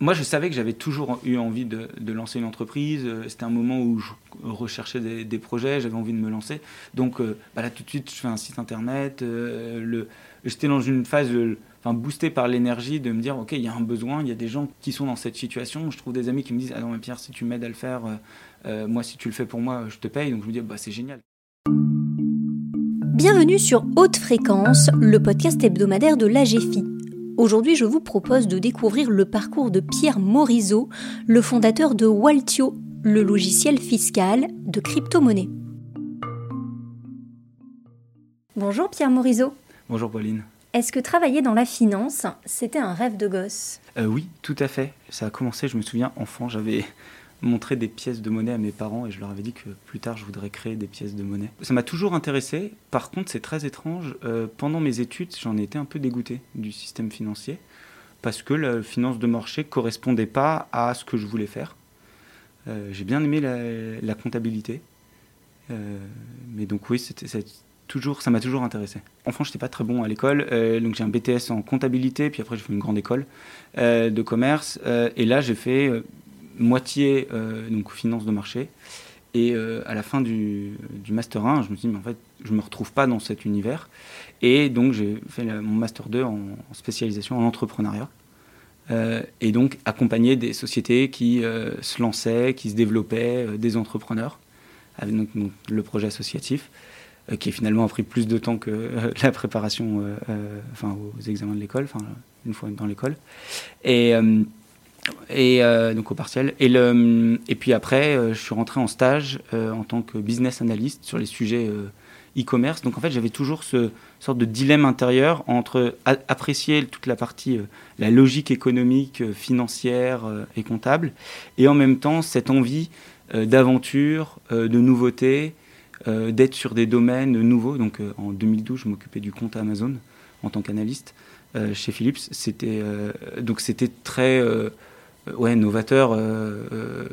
moi, je savais que j'avais toujours eu envie de, lancer une entreprise. Euh, c'était un moment où je recherchais des, projets, j'avais envie de me lancer. Donc euh, bah là, tout de suite, je fais un site internet. Euh, j'étais dans une phase, enfin, boosté par l'énergie de me dire, OK, il y a un besoin, il y a des gens qui sont dans cette situation. Je trouve des amis qui me disent, ah non, mais Pierre, si tu m'aides à le faire, moi, si tu le fais pour moi, je te paye. Donc je me dis, bah, c'est génial. Bienvenue sur Haute Fréquence, le podcast hebdomadaire de l'AGFI. Aujourd'hui, je vous propose de découvrir le parcours de Pierre Morisot, le fondateur de Waltio, le logiciel fiscal de crypto-monnaie. Bonjour Pierre Morisot. Bonjour Pauline. Est-ce que travailler dans la finance, c'était un rêve de gosse? Euh, Oui, tout à fait. Ça a commencé, je me souviens, enfant, j'avais montrer des pièces de monnaie à mes parents et je leur avais dit que plus tard je voudrais créer des pièces de monnaie. Ça m'a toujours intéressé. Par contre, c'est très étrange. Euh, pendant mes études, j'en ai été un peu dégoûté du système financier parce que la finance de marché correspondait pas à ce que je voulais faire. Euh, j'ai bien aimé la, comptabilité, euh, mais donc oui, c'était toujours, ça m'a toujours intéressé. Enfant, je n'étais pas très bon à l'école, donc j'ai un BTS en comptabilité, puis après j'ai fait une grande école de commerce, et là j'ai fait moitié euh, donc finance de marché. Et euh, à la fin du, du, Master 1, je me suis dit, mais en fait, je ne me retrouve pas dans cet univers. Et donc, j'ai fait mon Master 2 en, spécialisation en entrepreneuriat. Euh, et donc, accompagner des sociétés qui se lançaient, qui se développaient, des entrepreneurs, avec donc, le projet associatif, qui finalement a pris plus de temps que la préparation enfin, aux examens de l'école, une fois dans l'école. Et et euh, donc au. Et, le, et puis après, euh, je suis rentré en stage euh, en tant que business analyst sur les sujets e-commerce. Donc en fait, j'avais toujours ce sorte de dilemme intérieur entre apprécier toute la partie, la logique économique, financière et comptable, et en même temps cette envie d'aventure, de nouveauté, d'être sur des domaines nouveaux. Donc en 2012, je m'occupais du compte Amazon en tant qu'analyste chez Philips. C'était donc c'était très ouais, novateur. Euh, euh,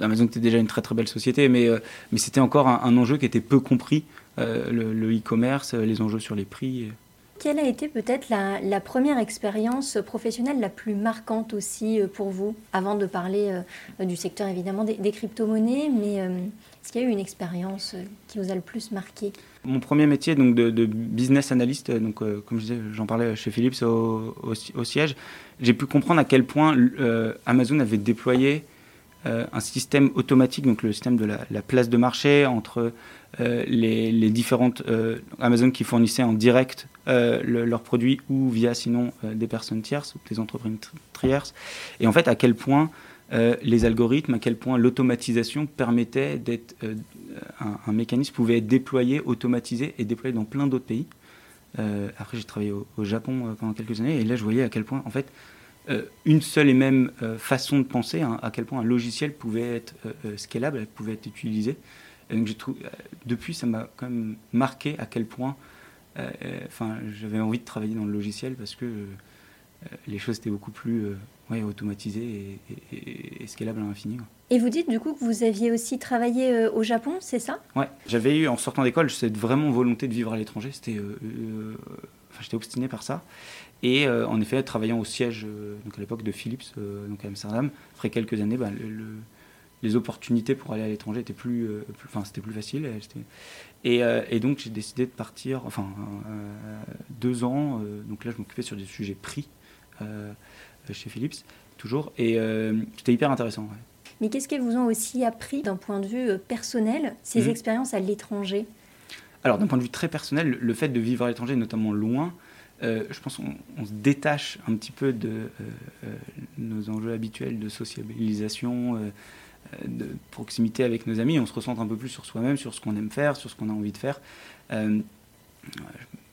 Amazon était déjà une très très belle société, mais, mais c'était encore un, enjeu qui était peu compris, le e-commerce, les enjeux sur les prix. Quelle a été peut-être la, première expérience professionnelle la plus marquante aussi pour vous, avant de parler du secteur évidemment des, crypto-monnaies, mais est-ce qu'il y a eu une expérience qui vous a le plus marqué? Mon premier métier donc de, business analyst, donc comme je disais, j'en parlais chez Philips au, au siège, j'ai pu comprendre à quel point euh, Amazon avait déployé euh, un système automatique, donc le système de la, place de marché entre euh, les, différentes Amazon qui fournissaient en direct leurs produits ou via sinon des personnes tierces ou des entreprises tierces. Et en fait, à quel point les algorithmes, à quel point l'automatisation permettait d'être un, un, mécanisme pouvait être déployé, automatisé et déployé dans plein d'autres pays. Euh, après, j'ai travaillé au, Japon euh, pendant quelques années et là, je voyais à quel point, en fait, euh, une seule et même façon de penser, hein, à quel point un logiciel pouvait être scalable, pouvait être utilisé. Et donc, depuis, ça m'a quand même marqué à quel point enfin, j'avais envie de travailler dans le logiciel parce que les choses étaient beaucoup plus ouais, automatisées et, et, scalables à l'infini. Et vous dites du coup que vous aviez aussi travaillé euh, au Japon, c'est ça? Ouais, j'avais eu en sortant d'école cette vraiment volonté de vivre à l'étranger. C'était, euh, euh, enfin, j'étais obstiné par ça. Et en effet, travaillant au siège donc à l'époque de Philips, donc à Amsterdam, après quelques années, bah, les opportunités pour aller à l'étranger étaient plus, enfin c'était plus facile. Et, et, donc j'ai décidé de partir, enfin deux ans. donc là, je m'occupais sur des sujets prix chez Philips, toujours. Et c'était hyper intéressant. Mais qu'est-ce qu'elles vous ont aussi appris d'un point de vue euh, personnel, ces mhm. expériences à l'étranger? Alors, d'un point de vue très personnel, le fait de vivre à l'étranger, notamment loin, euh, je pense qu'on se détache un petit peu de euh, nos enjeux habituels de sociabilisation, de proximité avec nos amis. On se ressent un peu plus sur soi-même, sur ce qu'on aime faire, sur ce qu'on a envie de faire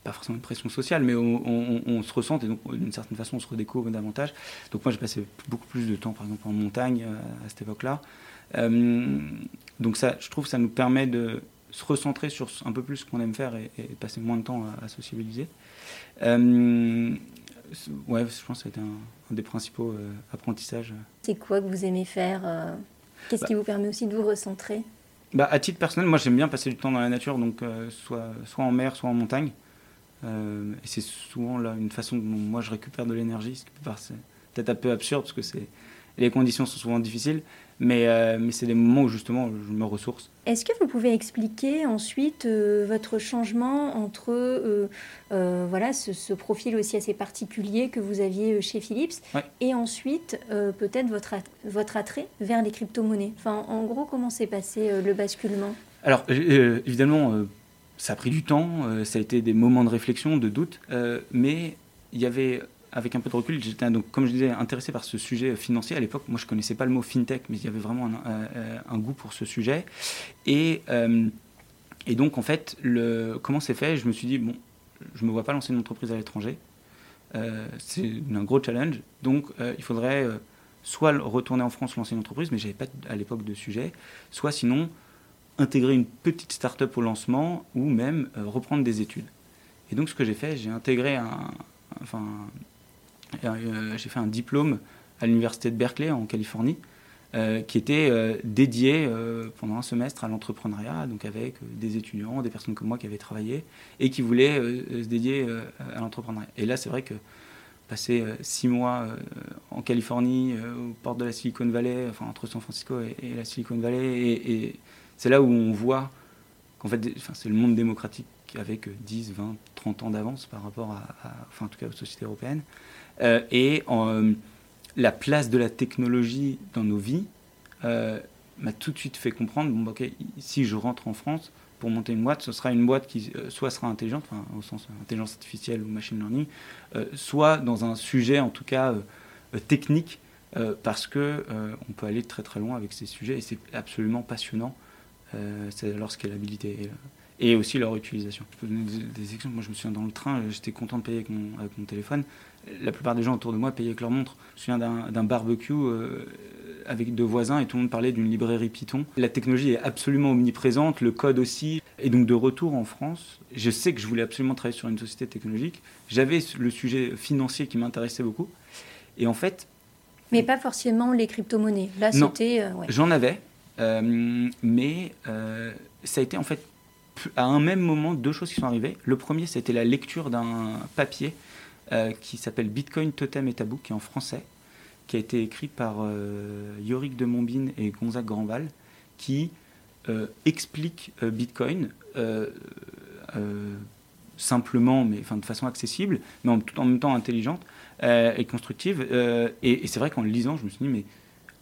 pas forcément une pression sociale, mais on, se ressent et donc d'une certaine façon on se redécouvre davantage. Donc moi j'ai passé beaucoup plus de temps par exemple en montagne euh, à cette époque-là. Euh, donc ça, je trouve que ça nous permet de se recentrer sur un peu plus ce qu'on aime faire et, passer moins de temps à, sociabiliser. Euh, ouais, je pense que c'était un, un, des principaux apprentissages. C'est quoi que vous aimez faire Qu'est-ce qui bah vous permet aussi de vous recentrer? Bah, À titre personnel, moi j'aime bien passer du temps dans la nature, donc soit, soit en mer, soit en montagne. Euh, et c'est souvent là une façon dont moi je récupère de l'énergie, ce qui peut peut-être un peu absurde parce que c'est les conditions sont souvent difficiles, mais, euh, mais c'est des moments où justement je me ressource. Est-ce que vous pouvez expliquer ensuite euh, votre changement entre euh, voilà, ce, profil aussi assez particulier que vous aviez chez Philips et ensuite peut-être votre, votre attrait vers les crypto-monnaies? Enfin, En gros, comment s'est passé le basculement? Alors évidemment, ça a pris du temps, ça a été des moments de réflexion, de doute, mais il y avait avec un peu de recul, j'étais donc, comme je disais, intéressé par ce sujet financier. À l'époque, moi, je connaissais pas le mot fintech, mais il y avait vraiment un, euh, goût pour ce sujet. Et, euh, et donc, en fait, comment c'est fait? Je me suis dit, bon, je me vois pas lancer une entreprise à l'étranger. Euh, c'est un gros challenge. Donc, il faudrait soit retourner en France, lancer une entreprise, mais j'avais pas à l'époque de sujet, soit sinon intégrer une petite start-up au lancement ou même reprendre des études. Et donc, ce que j'ai fait, j'ai intégré un, enfin, euh, j'ai fait un diplôme à l'université de Berkeley en Californie. Euh, qui était euh, dédié pendant un semestre à l'entrepreneuriat, donc avec des étudiants, des personnes comme moi qui avaient travaillé et qui voulaient se dédier à l'entrepreneuriat. Et là, c'est vrai que passer six mois en Californie, aux portes de la Silicon Valley, enfin entre San Francisco et, la Silicon Valley, et, c'est là où on voit qu'en fait, c'est le monde démocratique avec 10, 20, 30 ans d'avance par rapport à, enfin en tout cas aux sociétés européennes. Euh, et euh, la place de la technologie dans nos vies euh, m'a tout de suite fait comprendre, bon, ok, si je rentre en France, pour monter une boîte, ce sera une boîte qui soit sera intelligente, au sens intelligence artificielle ou machine learning, soit dans un sujet en tout cas technique, parce que on peut aller très très loin avec ces sujets et c'est absolument passionnant. C'est leur scalabilité et, aussi leur utilisation. Je peux donner des, exemples. Moi, je me souviens dans le train, j'étais content de payer avec mon, avec mon téléphone la plupart des gens autour de moi payaient avec leur montre. Je me souviens d'un barbecue euh, avec deux voisins et tout le monde parlait d'une librairie Python. La technologie est absolument omniprésente, le code aussi. Et donc de retour en France, je sais que je voulais absolument travailler sur une société technologique. J'avais le sujet financier qui m'intéressait beaucoup. Et en fait... Mais pas forcément les crypto-monnaies. Là, c'était... Euh, J'en avais. Euh, mais ça a été en fait à un même moment deux choses qui sont arrivées. Le premier, c'était la lecture d'un papier euh, qui s'appelle Bitcoin Totem et Tabou, qui est en français, qui a été écrit par euh, Yorick de Montbine et Gonzague Grandval, qui euh, explique Bitcoin simplement, mais enfin, de façon accessible, mais en, tout en même temps intelligente et constructive. et, et c'est vrai qu'en le lisant, je me suis dit, mais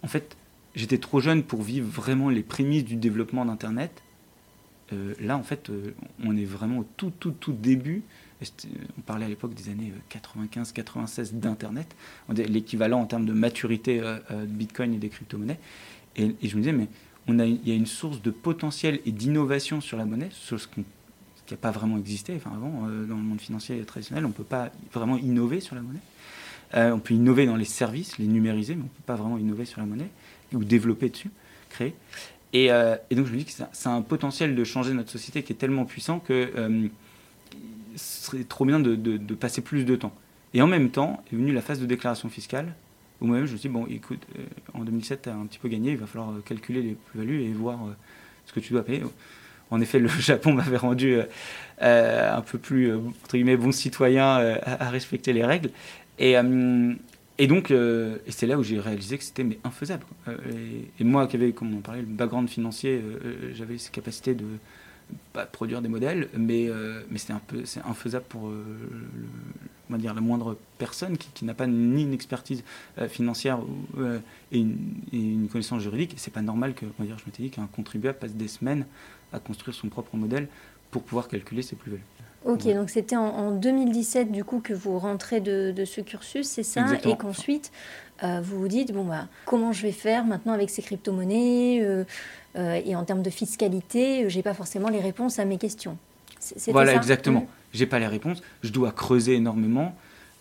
en fait, j'étais trop jeune pour vivre vraiment les prémices du développement d'Internet. là, en fait, on est vraiment au tout, tout, tout début on parlait à l'époque des années 95-96 euh, d'Internet, l'équivalent en termes de maturité euh, euh, de Bitcoin et des crypto-monnaies. Et, je me disais, mais il y a une source de potentiel et d'innovation sur la monnaie, chose qui n'a pas vraiment existé. Avant, dans le monde financier traditionnel, on ne peut pas vraiment innover sur la monnaie. on peut innover dans les services, les numériser, mais on ne peut pas vraiment innover sur la monnaie ou développer dessus, créer. Et, donc je me dis que ça, a un potentiel de changer notre société qui est tellement puissant que ce serait trop bien de, passer plus de temps. Et en même temps est venue la phase de déclaration fiscale, où moi-même je me suis dit, bon, écoute, euh, en 2007, tu as un petit peu gagné, il va falloir euh, calculer les plus-values et voir euh, ce que tu dois payer. En effet, le Japon m'avait rendu un peu plus, entre guillemets, bon citoyen à, respecter les règles. Et, et donc, et c'est là où j'ai réalisé que c'était infaisable. Et, moi, qui avais, comme on parlait, le background financier, j'avais ces capacités de pas produire des modèles, mais, euh, c'est un peu infaisable pour euh, va dire, la moindre personne qui, n'a pas ni une expertise euh, financière et une, connaissance juridique. C'est pas normal que, dire, je m'étais dit qu'un contribuable passe des semaines à construire son propre modèle pour pouvoir calculer ses plus-values. Ok, donc c'était en, 2017 du coup que vous rentrez de, de ce cursus, c'est ça, et qu'ensuite vous vous dites bon bah comment je vais faire maintenant avec ces crypto-monnaies euh, et en termes de fiscalité, euh, j'ai pas forcément les réponses à mes questions. Voilà, exactement. Je mmh. J'ai pas les réponses. Je dois creuser énormément.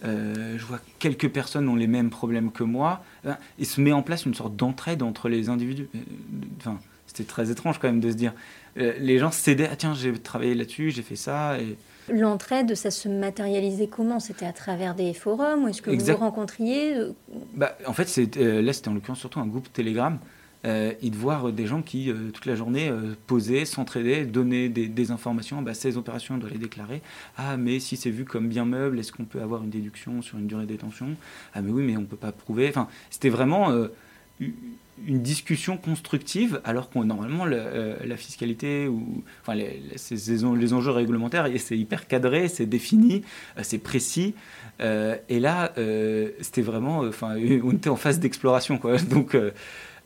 Euh, je vois que quelques personnes ont les mêmes problèmes que moi. Et se met en place une sorte d'entraide entre les individus. Enfin, c'était très étrange quand même de se dire. les gens cédaient. Ah tiens, j'ai travaillé là-dessus, j'ai fait ça. Et... L'entraide, ça se matérialisait comment? C'était à travers des forums ou est-ce que vous vous rencontriez bah, En fait, là, c'était en l'occurrence surtout un groupe Telegram et de voir des gens qui, toute la journée, posaient, s'entraidaient, donnaient des, informations. Bah, ces opérations, on doit les déclarer. Ah, mais si c'est vu comme bien meuble, est-ce qu'on peut avoir une déduction sur une durée de détention? Ah, mais oui, mais on ne peut pas prouver. Enfin, c'était vraiment une discussion constructive, alors qu'on normalement euh, la fiscalité ou enfin les, les, enjeux réglementaires, c'est hyper cadré, c'est défini, euh, c'est précis. Euh, et là, c'était vraiment, enfin, on était en phase d'exploration, quoi. Donc,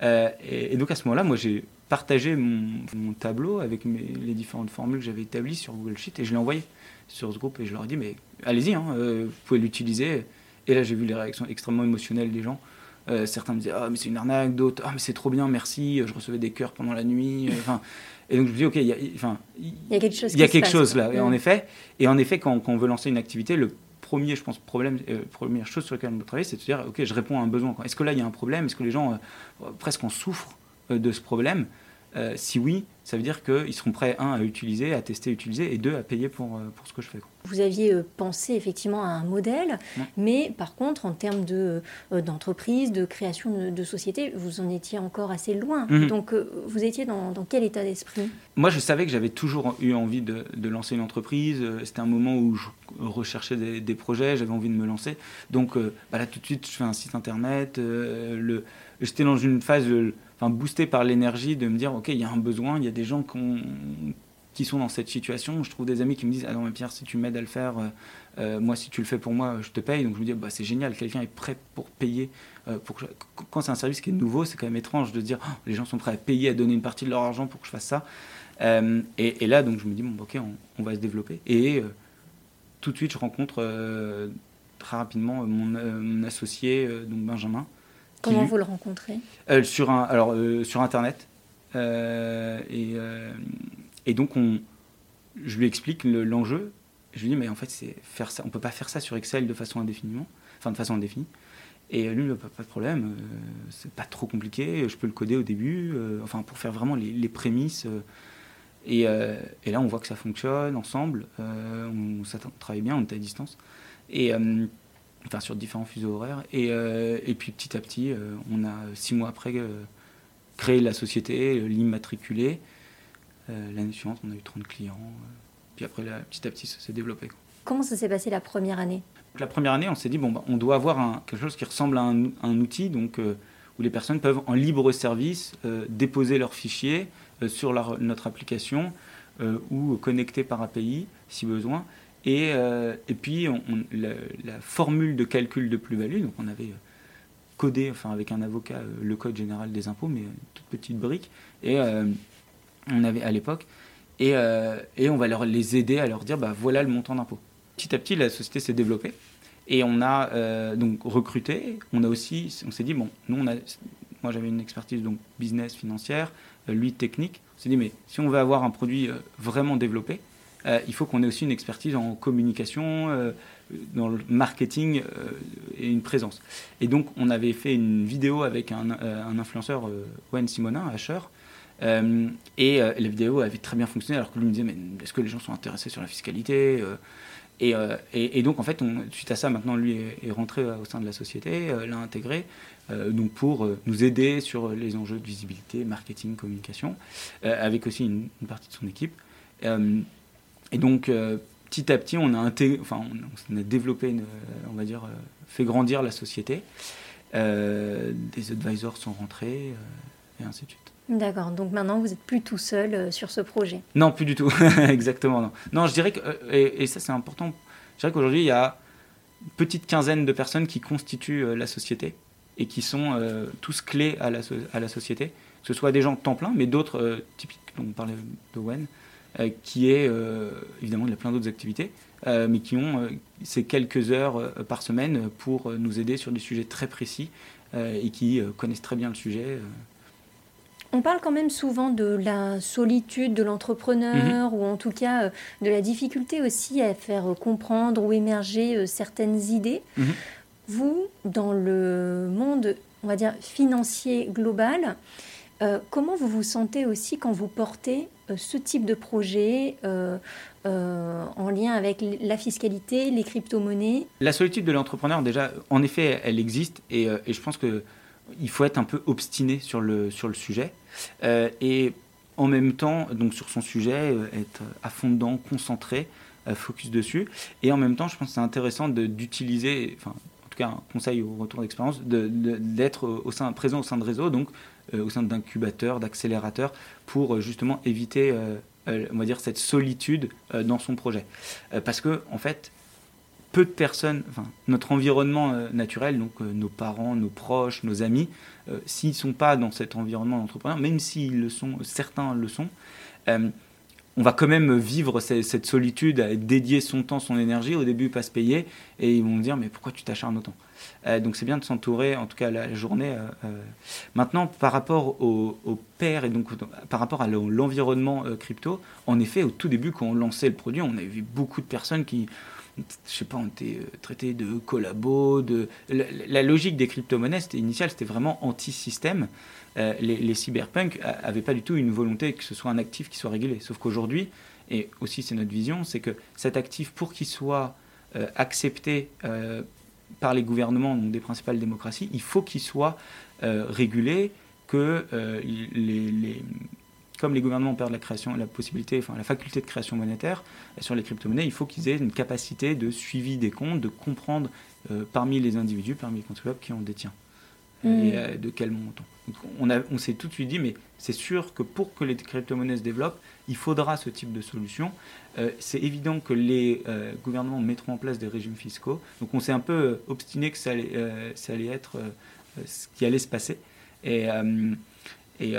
et, donc à ce moment-là, moi, j'ai partagé mon, tableau avec les différentes formules que j'avais établies sur Google Sheet et je l'ai envoyé sur ce groupe et je leur ai dit, mais allez-y, hein, vous pouvez l'utiliser. Et là, j'ai vu les réactions extrêmement émotionnelles des gens. Euh, certains me disaient ah mais c'est une arnaque, d'autres ah mais c'est trop bien, merci. Je recevais des cœurs pendant la nuit. Euh, enfin, et donc je me dis ok, il y a, enfin, il y a quelque chose. Il y a quelque chose là. Et en effet, et en effet, quand, on veut lancer une activité, le premier, je pense, problème, euh, première chose sur laquelle on doit travailler, c'est de se dire ok, je réponds à un besoin. Est-ce que là il y a un problème? Est-ce que les gens presque en souffrent de ce problème? Si oui, ça veut dire qu'ils seront prêts, un, à utiliser, à tester, utiliser, et deux, à payer pour, euh, pour ce que je fais. Vous aviez euh, pensé effectivement à un modèle, mais par contre, en termes de, euh, d'entreprise, de création de, société, vous en étiez encore assez loin. Mhm. Donc, vous étiez dans, dans quel état d'esprit? Moi, je savais que j'avais toujours eu envie de, de lancer une entreprise. C'était un moment où je recherchais des, des projets, j'avais envie de me lancer. Donc, bah là, tout de suite, je fais un site internet. le, j'étais dans une phase enfin, boosté par l'énergie de me dire, OK, il y a un besoin, il y a des gens qui sont dans cette situation. Je trouve des amis qui me disent, ah non, mais Pierre, si tu m'aides à le faire, euh, euh, moi, si tu le fais pour moi, je te paye. Donc je me dis, bah, c'est génial, quelqu'un est prêt pour payer. Euh, Quand c'est un service qui est nouveau, c'est quand même étrange de dire, oh, les gens sont prêts à payer, à donner une partie de leur argent pour que je fasse ça. Et, là, donc je me dis, bon, ok, on, va se développer. Et tout de suite, je rencontre très rapidement mon, mon associé, donc Benjamin. Comment vous le rencontrez? Euh, sur, un, alors, euh, sur Internet. Euh, et, et, donc, on, je lui explique l'enjeu. je lui dis, mais en fait, c'est faire ça. on ne peut pas faire ça sur Excel de façon indéfiniment, enfin de façon indéfinie. Et lui, pas, pas de problème, c'est pas trop compliqué, je peux le coder au début, enfin pour faire vraiment les, prémices. Et, et, là, on voit que ça fonctionne ensemble, on, on, travaille bien, on est à distance. Et, enfin sur différents fuseaux horaires. Et, euh, et puis petit à petit, euh, on a six mois après euh, créé la société, l'immatriculé. L'année suivante, on a eu 30 clients. puis après, là, petit à petit, ça s'est développé. Comment ça s'est passé la première année? La première année, on s'est dit, bon, bah, on doit avoir un, quelque chose qui ressemble à un, un outil, donc, où les personnes peuvent en libre service déposer leurs fichiers sur notre application ou connecter par API si besoin. Et, euh, et puis, la, formule de calcul de plus-value, donc on avait euh, codé, enfin avec un avocat, euh, le code général des impôts, mais une toute petite brique, et on avait à l'époque, et, et, on va leur, les aider à leur dire, bah, voilà le montant d'impôt. Petit à petit, la société s'est développée, et on a donc recruté, on a aussi, on s'est dit, bon, nous, moi j'avais une expertise donc business, financière, lui technique, on s'est dit, mais si on veut avoir un produit vraiment développé, euh, il faut qu'on ait aussi une expertise en communication, euh, dans le marketing euh, et une présence. Et donc, on avait fait une vidéo avec un, influenceur, Wayne Simonin, Asher, et la vidéo avait très bien fonctionné, alors que lui me disait, mais est-ce que les gens sont intéressés sur la fiscalité et, donc, en fait, on, suite à ça, maintenant, lui est, rentré au sein de la société, l'a intégré, donc pour nous aider sur les enjeux de visibilité, marketing, communication, avec aussi une, partie de son équipe. Et donc, euh, petit à petit, on a, enfin, on, a développé, on va dire, euh, fait grandir la société. Euh, des advisors sont rentrés, et ainsi de suite. D'accord, donc maintenant vous n'êtes plus tout seul sur ce projet Non, plus du tout, exactement. Non. non, je dirais que, et, ça c'est important, je dirais qu'aujourd'hui il y a une petite quinzaine de personnes qui constituent la société et qui sont tous clés à la, à la société, que ce soit des gens de temps plein, mais d'autres, typiques, on parlait de Wen, euh, qui est, euh, évidemment, il y a plein d'autres activités, euh, mais qui ont ces quelques heures par semaine pour nous aider sur des sujets très précis et qui connaissent très bien le sujet. On parle quand même souvent de la solitude de l'entrepreneur, mhm. ou en tout cas de la difficulté aussi à faire comprendre ou émerger certaines idées. Mhm. Vous, dans le monde, on va dire, financier global, comment vous vous sentez aussi quand vous portez euh, ce type de projet euh, euh, en lien avec la fiscalité, les crypto-monnaies? La solitude de l'entrepreneur, déjà, en effet, elle existe et, je pense que il faut être un peu obstiné sur le, sur le sujet. et en même temps, donc sur son sujet, être à fond dedans, concentré, focus dessus. Et en même temps, je pense que c'est intéressant d'utiliser, enfin, en tout cas, un conseil au retour d'expérience, d'être au sein, présent au sein de réseaux, donc au sein d'incubateurs, d'accélérateurs, pour justement éviter euh, on va dire, cette solitude euh, dans son projet. Euh, parce que, en fait, peu de personnes, enfin, notre environnement naturel, donc nos parents, nos proches, nos amis, s'ils ne sont pas dans cet environnement d'entrepreneur, même s'ils le sont, certains le sont, on va quand même vivre cette, solitude, dédier son temps, son énergie, au début pas se payer, et ils vont me dire mais pourquoi tu t'acharnes autant euh, Donc c'est bien de s'entourer, en tout cas la journée. Euh, euh. Maintenant, par rapport au, père et donc par rapport à l'environnement crypto, en effet, au tout début, quand on lançait le produit, on avait vu beaucoup de personnes qui, je sais pas, ont été traitées de collabos, de... La, logique des crypto-monnaies initiale, c'était vraiment anti-système. Euh, les, les cyberpunks n'avaient pas du tout une volonté que ce soit un actif qui soit régulé. Sauf qu'aujourd'hui, et aussi c'est notre vision, c'est que cet actif, pour qu'il soit euh, accepté euh, par les gouvernements des principales démocraties, il faut qu'il soit régulé, que les, comme les gouvernements perdent la création, la possibilité, enfin la faculté de création monétaire sur les crypto-monnaies, il faut qu'ils aient une capacité de suivi des comptes, de comprendre parmi les individus, parmi les contribuables qui en détient et mm. de quel montant on, on s'est tout de suite dit, mais c'est sûr que pour que les crypto-monnaies se développent, il faudra ce type de solution. Euh, c'est évident que les euh, gouvernements mettront en place des régimes fiscaux. Donc on s'est un peu euh, obstiné que ça allait, ça allait être ce qui allait se passer. Et, et,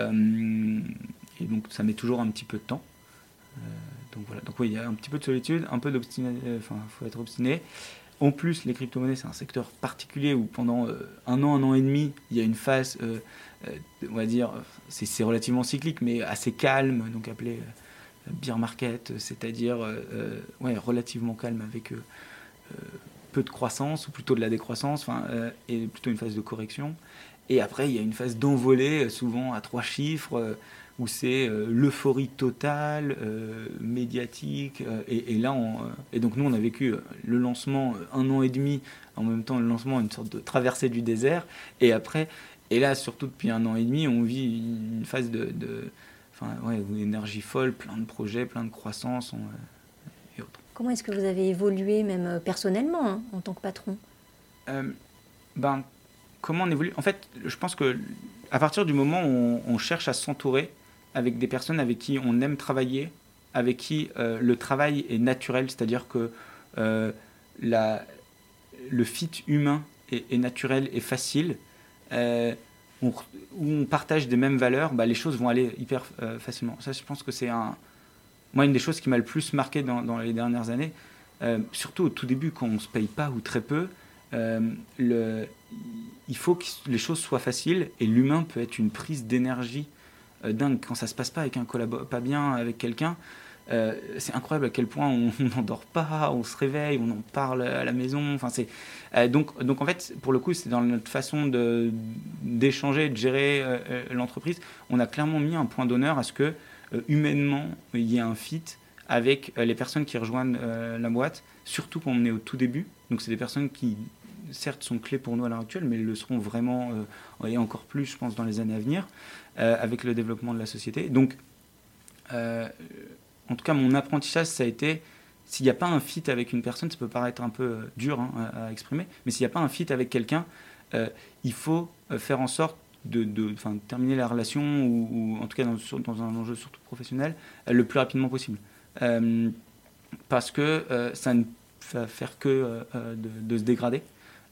donc ça met toujours un petit peu de temps. donc voilà, donc oui, il y a un petit peu de solitude, un peu d'obstiné, enfin il faut être obstiné. En plus, les crypto-monnaies, c'est un secteur particulier où pendant un an, un an et demi, il y a une phase euh, on va dire, c'est relativement cyclique, mais assez calme, donc appelé euh, beer market, c'est-à-dire euh, relativement calme avec peu de croissance, ou plutôt de la décroissance, et plutôt une phase de correction. Et après, il y a une phase d'envolée, souvent à trois chiffres, où c'est l'euphorie totale, médiatique. Et, là, on, et donc nous, on a vécu le lancement un an et demi, en même temps le lancement, une sorte de traversée du désert. Et après, et là, surtout depuis un an et demi, on vit une phase de, enfin, ouais, énergie folle, plein de projets, plein de croissance euh, et autres. Comment est-ce que vous avez évolué, même euh, personnellement, hein, en tant que patron? Euh, Ben, comment on évolue? En fait, je pense que à partir du moment où on, cherche à s'entourer avec des personnes avec qui on aime travailler, avec qui le travail est naturel, c'est-à-dire que la, le fit humain est, naturel et facile, euh, où on partage des mêmes valeurs, bah, les choses vont aller hyper euh, facilement. Ça, je pense que c'est un, moi une des choses qui m'a le plus marqué dans, les dernières années, euh, surtout au tout début quand on ne se paye pas ou très peu. il faut que les choses soient faciles et l'humain peut être une prise d'énergie dingue quand ça se passe pas avec un pas bien avec quelqu'un euh, c'est incroyable à quel point on n'endort pas, on se réveille, on en parle à la maison. Enfin, c'est euh, donc, donc en fait, pour le coup, c'est dans notre façon de d'échanger, de gérer euh, l'entreprise. On a clairement mis un point d'honneur à ce que humainement il y ait un fit avec les personnes qui rejoignent la boîte, surtout quand on est au tout début. Donc c'est des personnes qui certes sont clés pour nous à l'heure actuelle, mais le seront vraiment et encore plus, je pense, dans les années à venir, avec le développement de la société. Donc en tout cas, mon apprentissage, ça a été s'il n'y a pas un fit avec une personne, ça peut paraître un peu euh, dur hein, à, exprimer, mais s'il n'y a pas un fit avec quelqu'un, euh, il faut euh, faire en sorte de, terminer la relation, ou, en tout cas dans, un enjeu surtout professionnel, le plus rapidement possible. parce que ça ne va faire que de, se dégrader.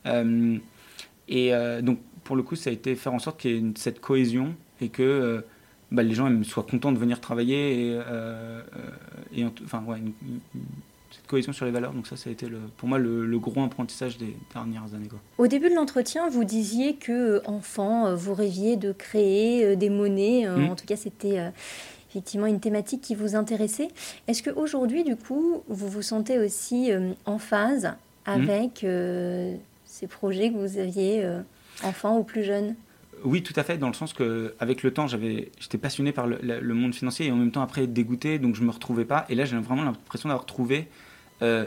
Et donc, pour le coup, ça a été faire en sorte qu'il y ait cette cohésion et que bah, les gens soient contents de venir travailler et, euh, et enfin, ouais, cette cohésion sur les valeurs. Donc ça, ça a été le, pour moi le, gros apprentissage des dernières années. Quoi. Au début de l'entretien, vous disiez que euh, enfant, euh, vous rêviez de créer des monnaies. Mmh. En tout cas, c'était effectivement une thématique qui vous intéressait. Est-ce qu'aujourd'hui, du coup, vous vous sentez aussi en phase mmh. avec ces projets que vous aviez enfant ou plus jeune? Oui, tout à fait, dans le sens que avec le temps, j'avais, j'étais passionné par le, monde financier et en même temps après dégoûté, donc je me retrouvais pas. Et là, j'ai vraiment l'impression d'avoir trouvé euh,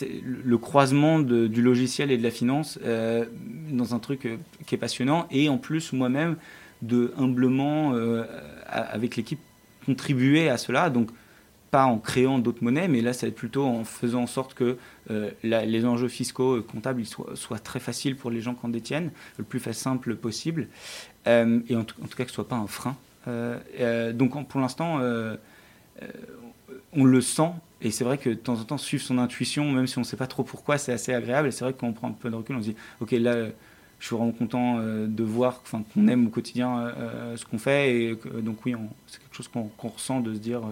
le croisement du logiciel et de la finance, euh, dans un truc qui est passionnant et en plus moi-même de humblement avec l'équipe contribuer à cela. Donc pas en créant d'autres monnaies, mais là, ça va être plutôt en faisant en sorte que euh, les enjeux fiscaux euh, comptables soient, très faciles pour les gens qui en détiennent, le plus simple possible, euh, et en tout, cas que ce soit pas un frein. donc pour l'instant, on le sent, et c'est vrai que de temps en temps, suivre son intuition, même si on ne sait pas trop pourquoi, c'est assez agréable, et c'est vrai que quand on prend un peu de recul, on se dit, ok, là, je suis vraiment content de voir qu'on aime au quotidien ce qu'on fait, et donc oui, c'est quelque chose qu'on ressent de se dire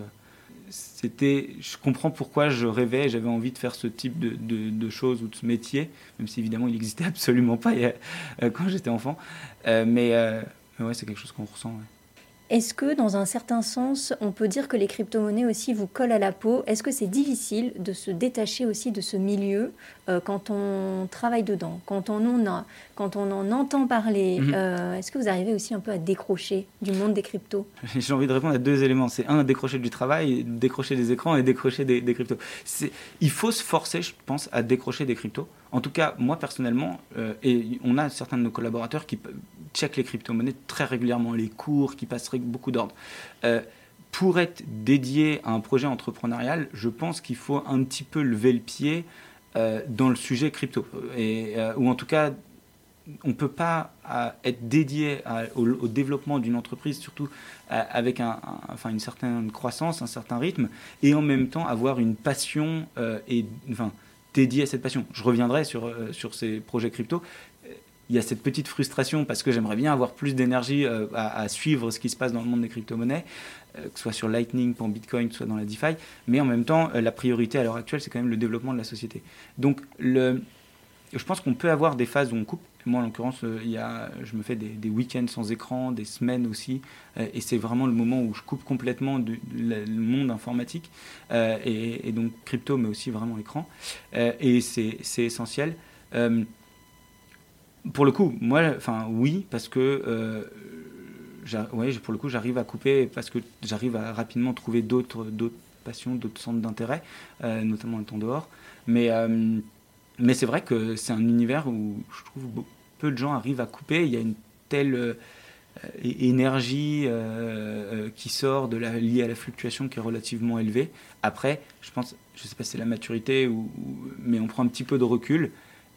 c'était, je comprends pourquoi je rêvais, j'avais envie de faire ce type de, de, choses ou de ce métier, même si évidemment il n'existait absolument pas euh, quand j'étais enfant. Euh, mais euh, ouais, c'est quelque chose qu'on ressent. Est-ce que, dans un certain sens, on peut dire que les crypto-monnaies aussi vous collent à la peau? Est-ce que c'est difficile de se détacher aussi de ce milieu euh, quand on travaille dedans, quand on en a, quand on en entend parler? Mhm. euh, Est-ce que vous arrivez aussi un peu à décrocher du monde des cryptos? J'ai envie de répondre à deux éléments. C'est un, décrocher du travail, décrocher des écrans et décrocher des, des cryptos. Il faut se forcer, je pense, à décrocher des cryptos. En tout cas, moi personnellement, euh, et on a certains de nos collaborateurs qui checkent les crypto-monnaies très régulièrement, les cours, qui passeraient beaucoup d'ordre. Euh, pour être dédié à un projet entrepreneurial, je pense qu'il faut un petit peu lever le pied euh, dans le sujet crypto. Et, ou en tout cas, on ne peut pas être dédié au, développement d'une entreprise, surtout avec un, enfin, une certaine croissance, un certain rythme, et en même temps avoir une passion et, enfin, dédié à cette passion. Je reviendrai sur, euh, sur ces projets crypto. Il y a cette petite frustration parce que j'aimerais bien avoir plus d'énergie euh, à, suivre ce qui se passe dans le monde des crypto-monnaies, euh, que ce soit sur Lightning, pour Bitcoin, que soit dans la DeFi. Mais en même temps, la priorité à l'heure actuelle, c'est quand même le développement de la société. Donc, le, je pense qu'on peut avoir des phases où on coupe. Moi, en l'occurrence, euh, il y a, je me fais des, week-ends sans écran, des semaines aussi, euh, et c'est vraiment le moment où je coupe complètement du, le monde informatique, euh, et, donc crypto, mais aussi vraiment écran, et c'est essentiel. Pour le coup, moi, enfin oui, parce que ouais, pour le coup, j'arrive à couper parce que j'arrive à rapidement trouver d'autres passions, d'autres centres d'intérêt, notamment le temps dehors. Mais mais c'est vrai que c'est un univers où je trouve peu de gens arrivent à couper. Il y a une telle euh, énergie euh, euh, qui sort liée à la fluctuation qui est relativement élevée. Après, je pense, je sais pas si c'est la maturité, ou, mais on prend un petit peu de recul.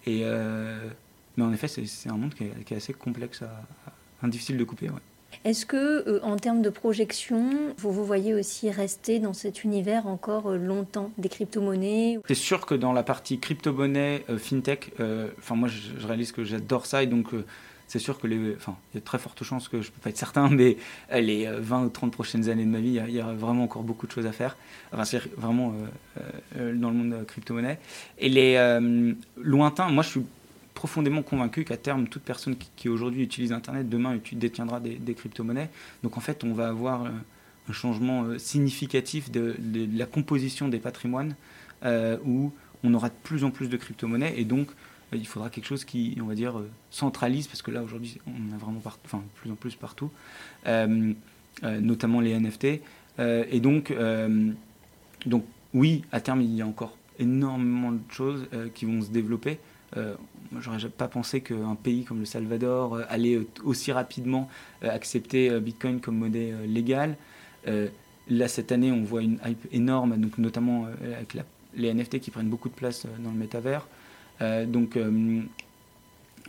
Et, mais en effet, c'est un monde qui est, assez complexe, à, difficile de couper. Ouais. Est-ce que, euh, en termes de projection, vous vous voyez aussi rester dans cet univers encore euh, longtemps des crypto-monnaies C'est sûr que dans la partie crypto-monnaie, euh, fintech, enfin moi je, réalise que j'adore ça et donc c'est sûr que les, enfin, il y a de très fortes chances que je peux pas être certain, mais les 20 ou 30 prochaines années de ma vie, il y, a vraiment encore beaucoup de choses à faire. Enfin, c'est vraiment dans le monde crypto-monnaie. Et les lointains, moi je suis profondément convaincu qu'à terme, toute personne qui, aujourd'hui utilise Internet, demain détiendra des, crypto-monnaies. Donc en fait, on va avoir euh, un changement euh, significatif de, la composition des patrimoines euh, où on aura de plus en plus de crypto-monnaies et donc il faudra quelque chose qui, on va dire, centralise, parce que là aujourd'hui, on a vraiment enfin, de plus en plus partout, notamment les NFT. et donc, donc, oui, à terme, il y a encore énormément de choses qui vont se développer. Euh, j'aurais pas pensé qu'un pays comme le Salvador euh, allait euh, aussi rapidement accepter Bitcoin comme monnaie légale. là, cette année, on voit une hype énorme, donc notamment avec les NFT qui prennent beaucoup de place dans le métavers. donc,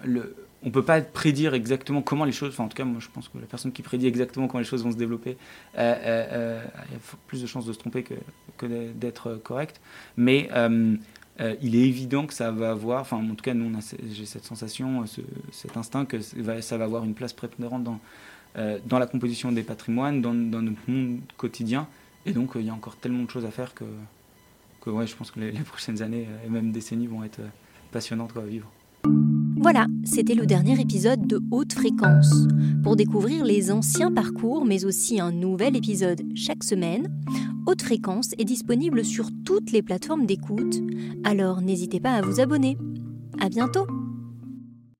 le, on peut pas prédire exactement comment les choses, enfin en tout cas moi je pense que la personne qui prédit exactement comment les choses vont se développer, il y a plus de chances de se tromper que, que d'être correct. Mais euh, il est évident que ça va avoir, enfin en tout cas nous j'ai cette sensation, euh, cet instinct que ça va avoir une place prépondérante dans, euh, la composition des patrimoines, dans, notre monde quotidien. Et donc il y a encore tellement de choses à faire que, que ouais, je pense que les, prochaines années et même décennies vont être passionnantes à vivre. Voilà, c'était le dernier épisode de Haute Fréquence. Pour découvrir les anciens parcours, mais aussi un nouvel épisode chaque semaine, Haute Fréquence est disponible sur toutes les plateformes d'écoute, alors n'hésitez pas à vous abonner. À bientôt!